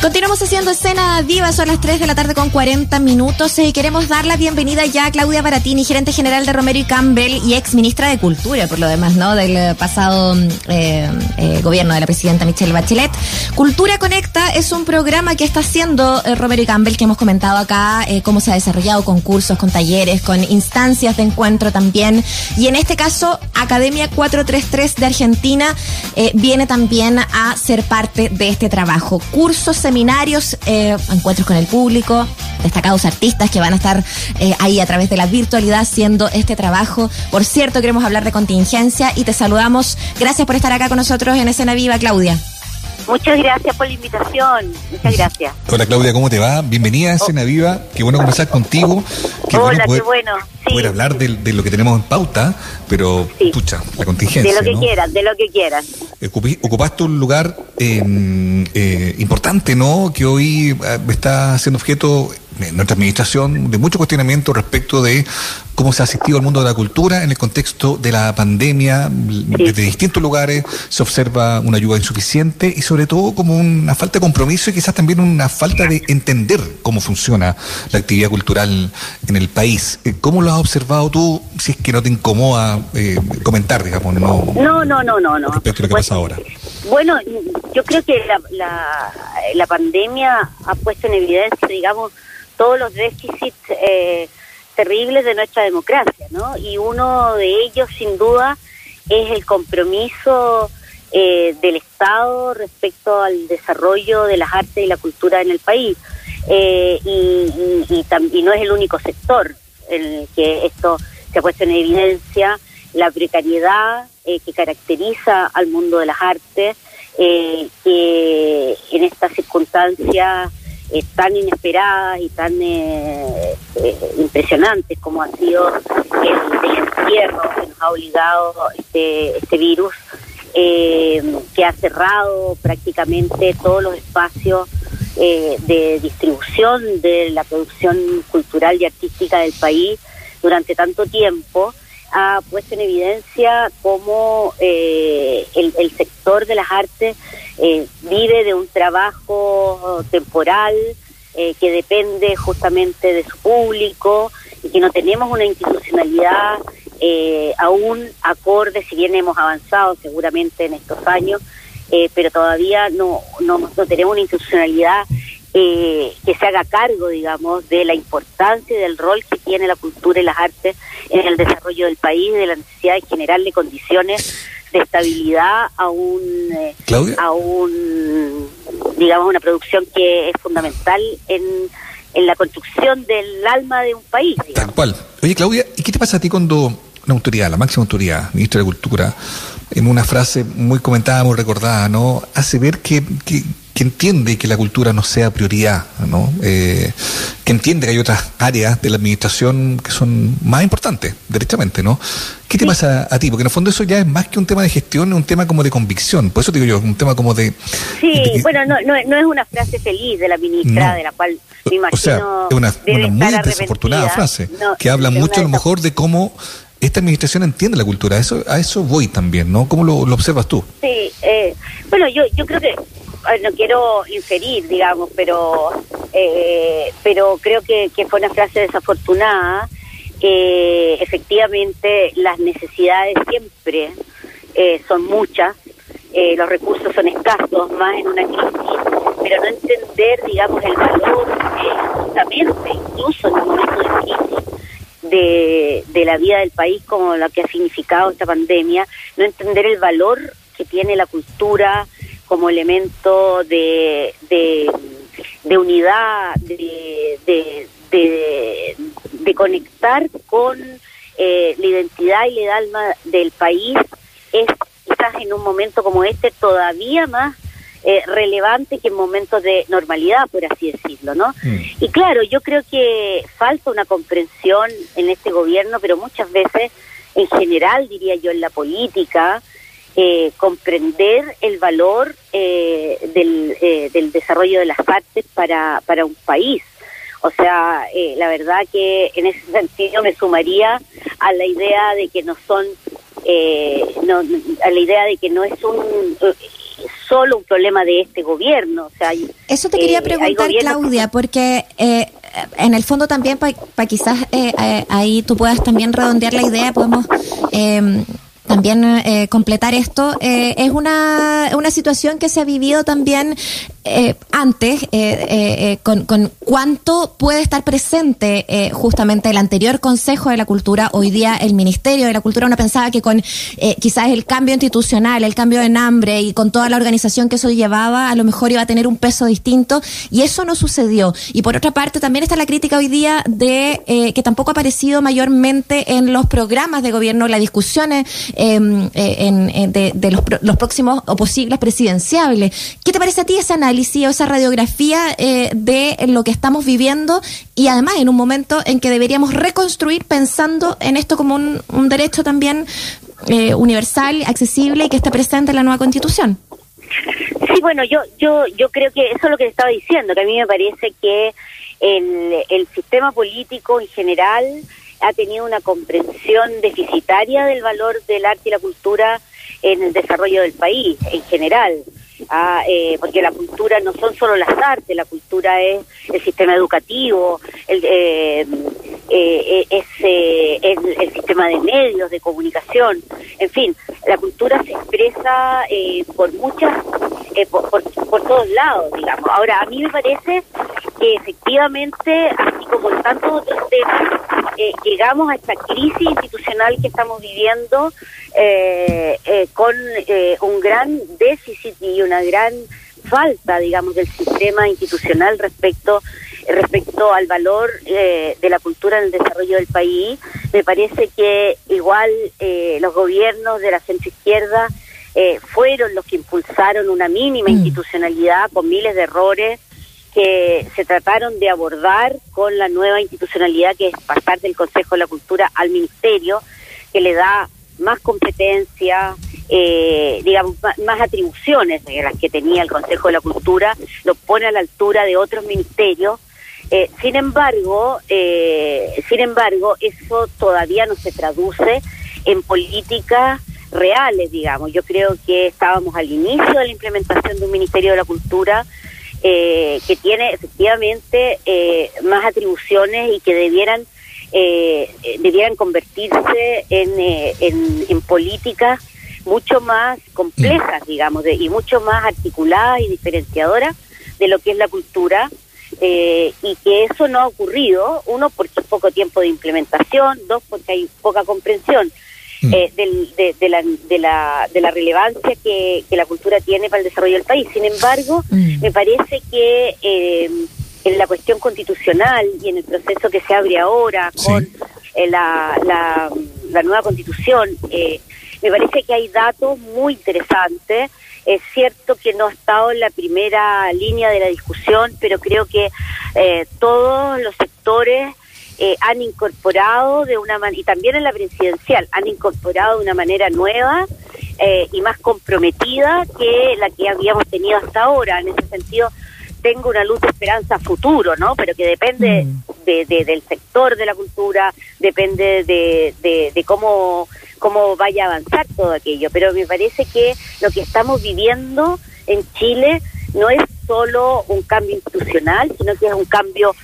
Continuamos haciendo escena viva, son las 3 de la tarde con 40 minutos y queremos dar la bienvenida ya a Claudia Baratini, gerente general de Romero y Campbell y ex ministra de Cultura, por lo demás, ¿no? Del pasado eh, eh, gobierno de la presidenta Michelle Bachelet. Cultura Conecta es un programa que está haciendo eh, Romero y Campbell, que hemos comentado acá, cómo se ha desarrollado con cursos, con talleres, con instancias de encuentro también. Y en este caso, Academia 433 de Argentina viene también a ser parte de este trabajo. Cursos, seminarios, eh, encuentros con el público, destacados artistas que van a estar eh, ahí a través de la virtualidad haciendo este trabajo. Por cierto, queremos hablar de contingencia y te saludamos. Gracias por estar acá con nosotros en Escena Viva, Claudia. Muchas gracias por la invitación. Muchas gracias. Hola Claudia, ¿cómo te va? Bienvenida a Escena Viva. Qué bueno conversar contigo. Qué Hola, qué bueno. Poder hablar de, lo que tenemos en pauta, pero pucha, la contingencia. De lo que quieras, de lo que quieras. ocupaste un lugar em, eh, importante, ¿no? Que hoy eh, está siendo objeto nuestra administración de mucho cuestionamiento respecto de cómo se ha asistido al mundo de la cultura en el contexto de la pandemia. Desde distintos lugares se observa una ayuda insuficiente y sobre todo como una falta de compromiso y quizás también una falta de entender cómo funciona la actividad cultural en el país. Eh, ¿Cómo lo has observado tú, si es que no te incomoda eh, comentar, digamos? No, no, no, no, no. Respecto a lo que pasa ahora. Bueno, yo creo que la, la pandemia ha puesto en evidencia, digamos, todos los déficits eh, terribles de nuestra democracia, ¿no? Y uno de ellos, sin duda, es el compromiso eh, del Estado respecto al desarrollo de las artes y la cultura en el país. Eh, y, y, no es el único sector en el que esto se ha puesto en evidencia, la precariedad que caracteriza al mundo de las artes, que en estas circunstancias eh, tan inesperadas y tan eh, eh, impresionantes como ha sido el, encierro que nos ha obligado este, este virus, que ha cerrado prácticamente todos los espacios de distribución de la producción cultural y artística del país durante tanto tiempo ha puesto en evidencia cómo el, el, sector de las artes eh, vive de un trabajo temporal eh, que depende justamente de su público y que no tenemos una institucionalidad eh, aún acorde, si bien hemos avanzado seguramente en estos años, pero todavía no, no, no tenemos una institucionalidad que se haga cargo, digamos, de la importancia y del rol que tiene la cultura y las artes en el desarrollo del país, de la necesidad de generarle condiciones de estabilidad a un eh, a un digamos una producción que es fundamental en, en la construcción del alma de un país. Tal cual. Oye Claudia, ¿y qué te pasa a ti cuando una autoridad, la máxima autoridad, ministra de Cultura, en una frase muy comentada, muy recordada, ¿no? Hace ver que, que, que entiende que la cultura no sea prioridad, ¿no? Eh, que entiende que hay otras áreas de la administración que son más importantes, derechamente, ¿no? ¿Qué te pasa a ti? Porque en el fondo eso ya es más que un tema de gestión, es un tema como de convicción. Por eso digo yo, un tema como de... Sí, bueno, no, no, es una frase feliz de la ministra, de la cual me imagino... O sea, es una, muy desafortunada frase, que habla mucho a lo mejor de cómo esta administración entiende la cultura. Eso, a eso voy también, ¿no? ¿Cómo lo, observas tú? Sí, eh, bueno, yo, yo creo que no quiero inferir, digamos, pero eh, pero creo que, fue una frase desafortunada. que efectivamente, las necesidades siempre eh, son muchas, eh, los recursos son escasos, más en una crisis, pero no entender, digamos, el valor justamente, incluso en un momento de crisis, de, de la vida del país como lo que ha significado esta pandemia, no entender el valor que tiene la cultura, como elemento de, de, unidad, de, de, de, conectar con eh, la identidad y el alma del país, es quizás en un momento como este todavía más eh, relevante que en momentos de normalidad, por así decirlo, ¿no? Mm. Y claro, yo creo que falta una comprensión en este gobierno, pero muchas veces, en general, diría yo, en la política, eh, comprender el valor eh, del, eh, del, desarrollo de las artes para, para un país. O sea, la verdad que en ese sentido me sumaría a la idea de que no son, no, a la idea de que no es un solo un problema de este gobierno. O sea, Eso te quería preguntar, Claudia, porque en el fondo también, para quizás ahí tú puedas también redondear la idea, podemos también eh, completar esto, eh, es una, una situación que se ha vivido también eh, antes, con, con, cuánto puede estar presente justamente el anterior Consejo de la Cultura, hoy día el Ministerio de la Cultura. Uno pensaba que con quizás el cambio institucional, el cambio de nombre y con toda la organización que eso llevaba, a lo mejor iba a tener un peso distinto, y eso no sucedió. Y por otra parte, también está la crítica hoy día de que tampoco ha aparecido mayormente en los programas de gobierno, las discusiones Em, eh, en, de, los, próximos o posibles presidenciables. ¿Qué te parece a ti ese análisis o esa radiografía eh, de lo que estamos viviendo y además en un momento en que deberíamos reconstruir pensando en esto como un, derecho también eh, universal, accesible y que esté presente en la nueva constitución? Sí, bueno, yo, yo, yo creo que eso es lo que estaba diciendo, que a mí me parece que el, el sistema político en general ha tenido una comprensión deficitaria del valor del arte y la cultura en el desarrollo del país en general. Ah, eh, porque la cultura no son solo las artes, la cultura es el sistema educativo, el, eh, eh, es el, sistema de medios, de comunicación, en fin, la cultura se expresa por muchas, por, por, todos lados, digamos. Ahora, a mí me parece que efectivamente, así como en tantos otros temas, eh, llegamos a esta crisis institucional que estamos viviendo eh, eh, con un gran déficit y una gran falta, digamos, del sistema institucional respecto respecto al valor de la cultura en el desarrollo del país. Me parece que igual los gobiernos de la centroizquierda fueron los que impulsaron una mínima mm. institucionalidad con miles de errores que se trataron de abordar con la nueva institucionalidad que es pasar del Consejo de la Cultura al Ministerio, que le da más competencia, eh, digamos, más atribuciones de las que tenía el Consejo de la Cultura, lo pone a la altura de otros ministerios. Eh, sin embargo, eh, sin embargo, eso todavía no se traduce en políticas reales, digamos. Yo creo que estábamos al inicio de la implementación de un Ministerio de la Cultura eh, que tiene efectivamente eh, más atribuciones y que debieran eh, debieran convertirse en, en, en, políticas mucho más complejas, digamos, de, y mucho más articuladas y diferenciadoras de lo que es la cultura. Y que eso no ha ocurrido, uno porque hay poco tiempo de implementación, dos porque hay poca comprensión Mm. eh, del, de, de, la, de, la, de la relevancia que, que, la cultura tiene para el desarrollo del país. Sin embargo, mm. me parece que eh, en la cuestión constitucional y en el proceso que se abre ahora con eh, la, la, la, nueva constitución, eh, me parece que hay datos muy interesantes. Es cierto que no ha estado en la primera línea de la discusión, pero creo que eh, todos los sectores eh, han incorporado de una manera, y también en la presidencial, han incorporado de una manera nueva eh, y más comprometida que la que habíamos tenido hasta ahora. En ese sentido, tengo una luz de esperanza futuro, ¿no? Pero que depende mm. de, del sector de la cultura, depende de, de, cómo, cómo vaya a avanzar todo aquello. Pero me parece que lo que estamos viviendo en Chile no es solo un cambio institucional, sino que es un cambio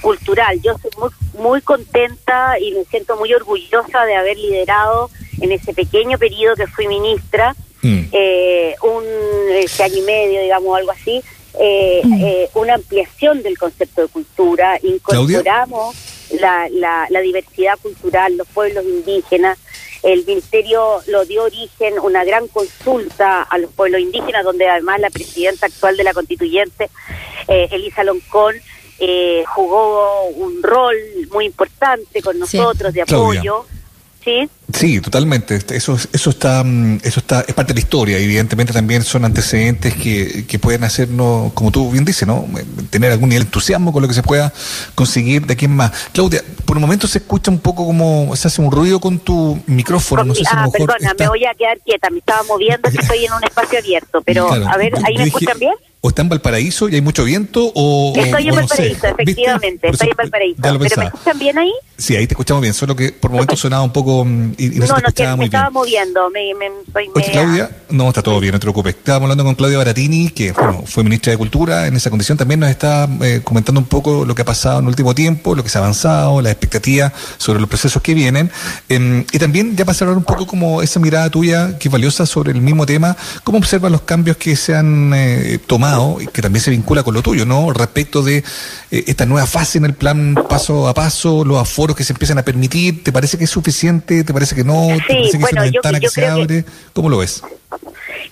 cultural. Yo soy muy, muy contenta y me siento muy orgullosa de haber liderado en ese pequeño periodo que fui ministra, mm. eh, un ese año y medio, digamos, algo así, eh, mm. eh, una ampliación del concepto de cultura, incorporamos la, la, la, diversidad cultural, los pueblos indígenas. El ministerio lo dio origen una gran consulta a los pueblos indígenas, donde además la presidenta actual de la constituyente, Elisa Loncón, eh, jugó un rol muy importante con nosotros de apoyo. ¿Sí? Sí, totalmente. Eso, eso está, mm, eso está, es parte de la historia. Evidentemente también son antecedentes que, que pueden hacernos, como tú bien dices, ¿no? Tener algún nivel de entusiasmo con lo que se pueda conseguir de aquí en más. Claudia, por un momento se escucha un poco como se hace un ruido con tu micrófono. No sé si ah, perdona, me voy a quedar quieta. Me estaba moviendo, que estoy en un espacio abierto. Pero, a ver, ¿ahí me escuchan bien? o está en Valparaíso y hay mucho viento o... Estoy en Valparaíso, efectivamente, estoy en Valparaíso. ¿Pero me escuchan bien ahí? Sí, ahí te escuchamos bien, solo que por momentos sonaba un poco mm, y, no, no, muy me estaba moviendo, me, me, Oye, Claudia, no, está todo bien, no te preocupes. Estábamos hablando con Claudia Baratini, que bueno, fue ministra de Cultura, en esa condición también nos está eh, comentando un poco lo que ha pasado en el último tiempo, lo que se ha avanzado, las expectativas sobre los procesos que vienen, em, y también ya para cerrar un poco como esa mirada tuya, que es valiosa sobre el mismo tema, ¿cómo observas los cambios que se han eh, tomado y que también se vincula con lo tuyo, ¿no? Respecto de eh, esta nueva fase en el plan paso a paso, los aforos que se empiezan a permitir, ¿te parece que es suficiente? ¿Te parece que no? ¿Te parece que es una ventana que se abre? ¿Cómo lo ves?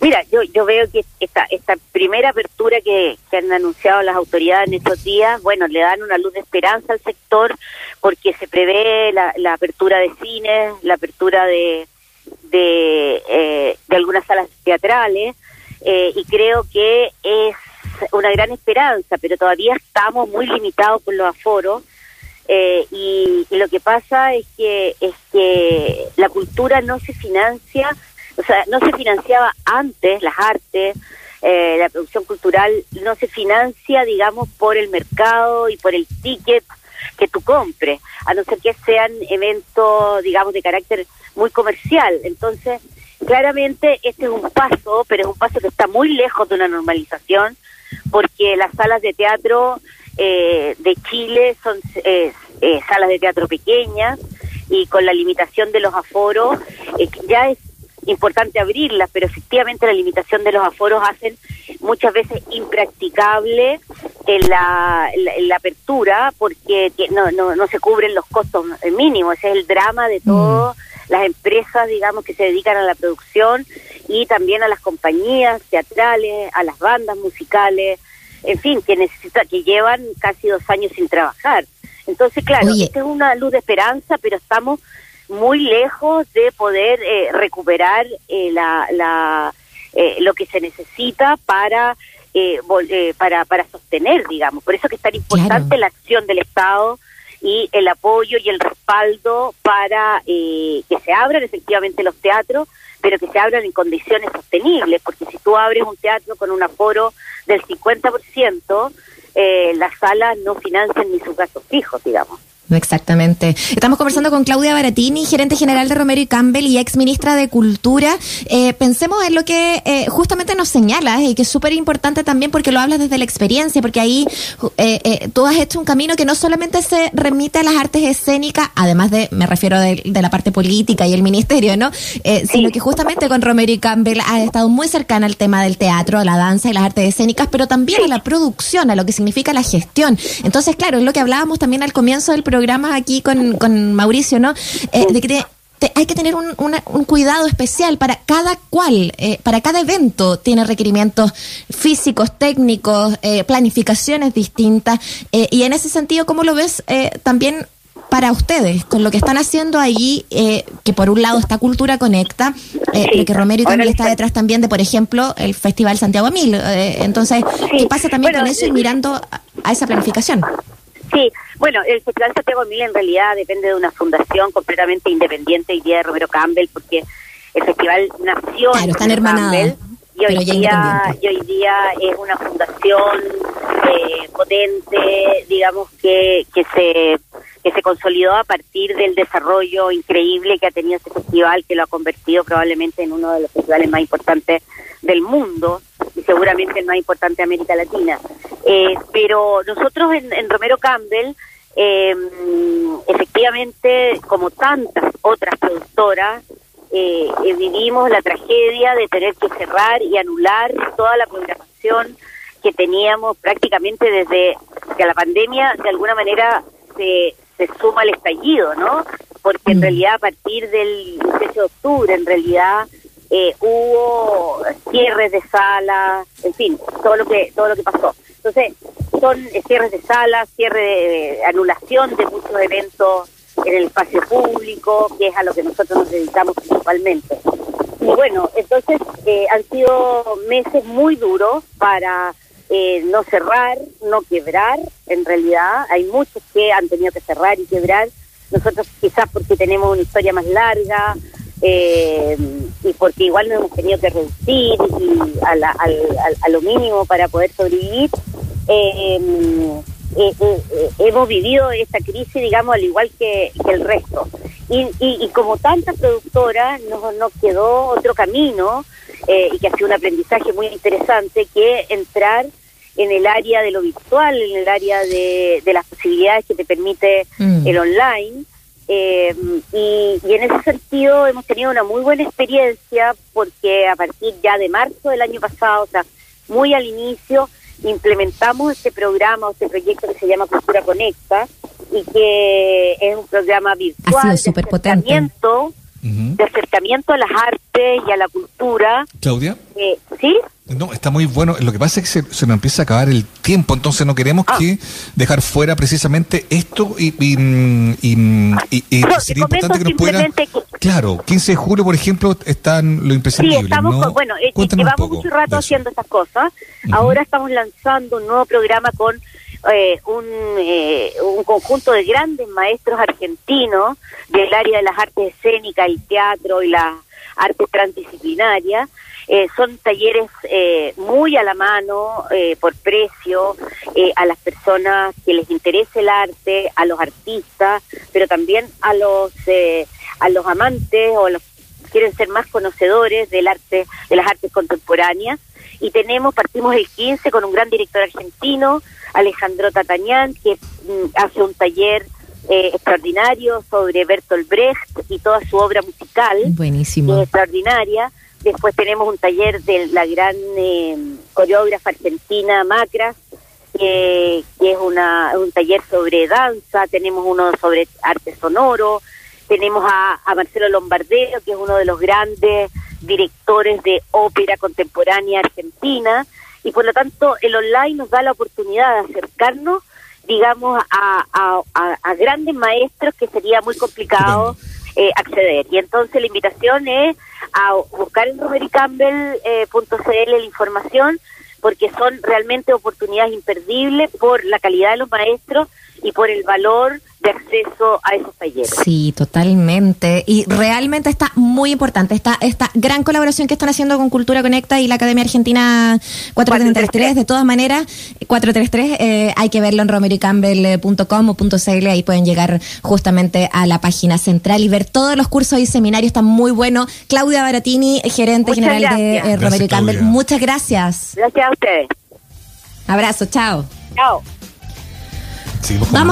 Mira, yo, yo veo que esta, esta primera apertura que, que han anunciado las autoridades en estos días, bueno, le dan una luz de esperanza al sector porque se prevé la, la apertura de cines, la apertura de, de, eh, de algunas salas teatrales eh, y creo que es una gran esperanza, pero todavía estamos muy limitados por los aforos. Eh, y, lo que pasa es que es que la cultura no se financia, o sea, no se financiaba antes las artes, eh, la producción cultural no se financia, digamos, por el mercado y por el ticket que tú compres, a no ser que sean eventos, digamos, de carácter muy comercial. Entonces, claramente este es un paso, pero es un paso que está muy lejos de una normalización porque las salas de teatro eh, de Chile son eh, eh, salas de teatro pequeñas y con la limitación de los aforos ya es importante abrirlas, pero efectivamente la limitación de los aforos hacen muchas veces impracticable la, la, apertura porque no, no, no se cubren los costos mínimos, ese es el drama de todas mm. las empresas, digamos, que se dedican a la producción y también a las compañías teatrales, a las bandas musicales, en fin, que necesita, que llevan casi dos años sin trabajar. Entonces, claro, esta es una luz de esperanza, pero estamos muy lejos de poder eh, recuperar eh, la, la eh, lo que se necesita para para para sostener, digamos. Por eso que es tan importante la acción del Estado y el apoyo y el respaldo para que se abran efectivamente los teatros pero que se abran en condiciones sostenibles, porque si tú abres un teatro con un aforo del 50%, eh, las salas no financian ni sus gastos fijos, digamos. Exactamente. Estamos conversando con Claudia Baratini, gerente general de Romero y Campbell y ex ministra de Cultura. Eh, pensemos en lo que eh, justamente nos señala y que es súper importante también porque lo hablas desde la experiencia, porque ahí eh, tú has hecho un camino que no solamente se remite a las artes escénicas, además de, me refiero de, la parte política y el ministerio, ¿no? Sino que justamente con Romero y Campbell has estado muy cercana al tema del teatro, a la danza y las artes escénicas, pero también a la producción, a lo que significa la gestión. Entonces, claro, es lo que hablábamos también al comienzo del programa programas aquí con, con Mauricio, ¿no? Eh, de que hay que tener un, un, cuidado especial para cada cual, eh, para cada evento tiene requerimientos físicos, técnicos, eh, planificaciones distintas. y en ese sentido, ¿cómo lo ves también para ustedes, con lo que están haciendo ahí, que por un lado esta Cultura Conecta, pero que Romero y también está detrás también de, por ejemplo, el Festival Santiago Mil. entonces, ¿qué pasa también con eso y mirando a esa planificación? Sí, bueno, el Festival Santiago Mil en realidad depende de una fundación completamente independiente y día de Romero Campbell, porque el festival nació claro, están Campbell y hoy, día, y hoy día es una fundación eh, potente, digamos, que, que se que se consolidó a partir del desarrollo increíble que ha tenido este festival, que lo ha convertido probablemente en uno de los festivales más importantes del mundo y seguramente el más importante de América Latina. Eh, pero nosotros en, Romero Campbell, eh, efectivamente, como tantas otras productoras, eh, vivimos la tragedia de tener que cerrar y anular toda la programación que teníamos prácticamente desde que la pandemia de alguna manera se, se suma al estallido, ¿no? Porque en mm. realidad a partir del 18 de octubre, en realidad eh, hubo cierres de salas, en fin, todo lo que todo lo que pasó. Entonces, son cierres de salas, cierre de, anulación de muchos eventos en el espacio público, que es a lo que nosotros nos dedicamos principalmente. Y bueno, entonces eh, han sido meses muy duros para eh, no cerrar, no quebrar, en realidad. Hay muchos que han tenido que cerrar y quebrar. Nosotros quizás porque tenemos una historia más larga, eh, y porque igual nos hemos tenido que reducir y a, la- al- al- a lo mínimo para poder sobrevivir. Eh, eh, eh, eh, hemos vivido esta crisis, digamos, al igual que, que el resto. Y, y, y como tantas productoras, nos, nos quedó otro camino y que ha sido un aprendizaje muy interesante, que entrar en el área de lo virtual, en el área de, de las posibilidades que te permite Mm. el online. Eh, y, y en ese sentido hemos tenido una muy buena experiencia porque a partir ya de marzo del año pasado, o sea, muy al inicio, implementamos este programa este proyecto que se llama Cultura Conecta y que es un programa virtual sido de superpotente. De acercamiento a las artes y a la cultura. Claudia. Eh, ¿Sí? No, está muy bueno. Lo que pasa es que se, se nos empieza a acabar el tiempo, entonces no queremos Ah. que dejar fuera precisamente esto y, y, mm, y, mm, y- y No, sería importante que nos pudiera... simplemente que- Claro, 15 de julio, por ejemplo, están lo Sí, imprescindible, estamos, ¿no? con- bueno, eh, un llevamos mucho rato haciendo estas cosas. Ahora estamos lanzando un nuevo programa con eh, un, eh, un conjunto de grandes maestros argentinos del área de las artes escénicas, el teatro y las artes transdisciplinarias. Eh, son talleres eh, muy a la mano, eh, por precio, eh, a las personas que les interese el arte, a los artistas, pero también a los eh, a los amantes o a los quieren ser más conocedores del arte, de las artes contemporáneas. Y tenemos, partimos el 15 con un gran director argentino, Alejandro Tatañán, que mm, hace un taller eh, extraordinario sobre Bertolt Brecht y toda su obra musical que es Buenísimo. extraordinaria. Después tenemos un taller de la gran eh, coreógrafa argentina Macras, que, que es una, un taller sobre danza. Tenemos uno sobre arte sonoro. Tenemos a, a Marcelo Lombardero, que es uno de los grandes directores de ópera contemporánea argentina. Y por lo tanto, el online nos da la oportunidad de acercarnos, digamos, a, a- a- a grandes maestros que sería muy complicado eh, acceder. Y entonces la invitación es a buscar en romerycampbell.cl la información porque son realmente oportunidades imperdibles por la calidad de los maestros y por el valor de acceso a esos talleres. Sí, totalmente. Y realmente está muy importante esta, esta gran colaboración que están haciendo con Cultura Conecta y la Academia Argentina 433. De todas maneras, 433 eh, hay que verlo en romerycampbell.com o .cl. Ahí pueden llegar justamente a la página central y ver todos los cursos y seminarios. Están muy buenos. Claudia Baratini, gerente Muchas general de eh, Romery Gracias, Campbell. Claudia. Muchas gracias. Gracias a ustedes. Abrazo, chao. Chao. Vamos